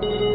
Bye.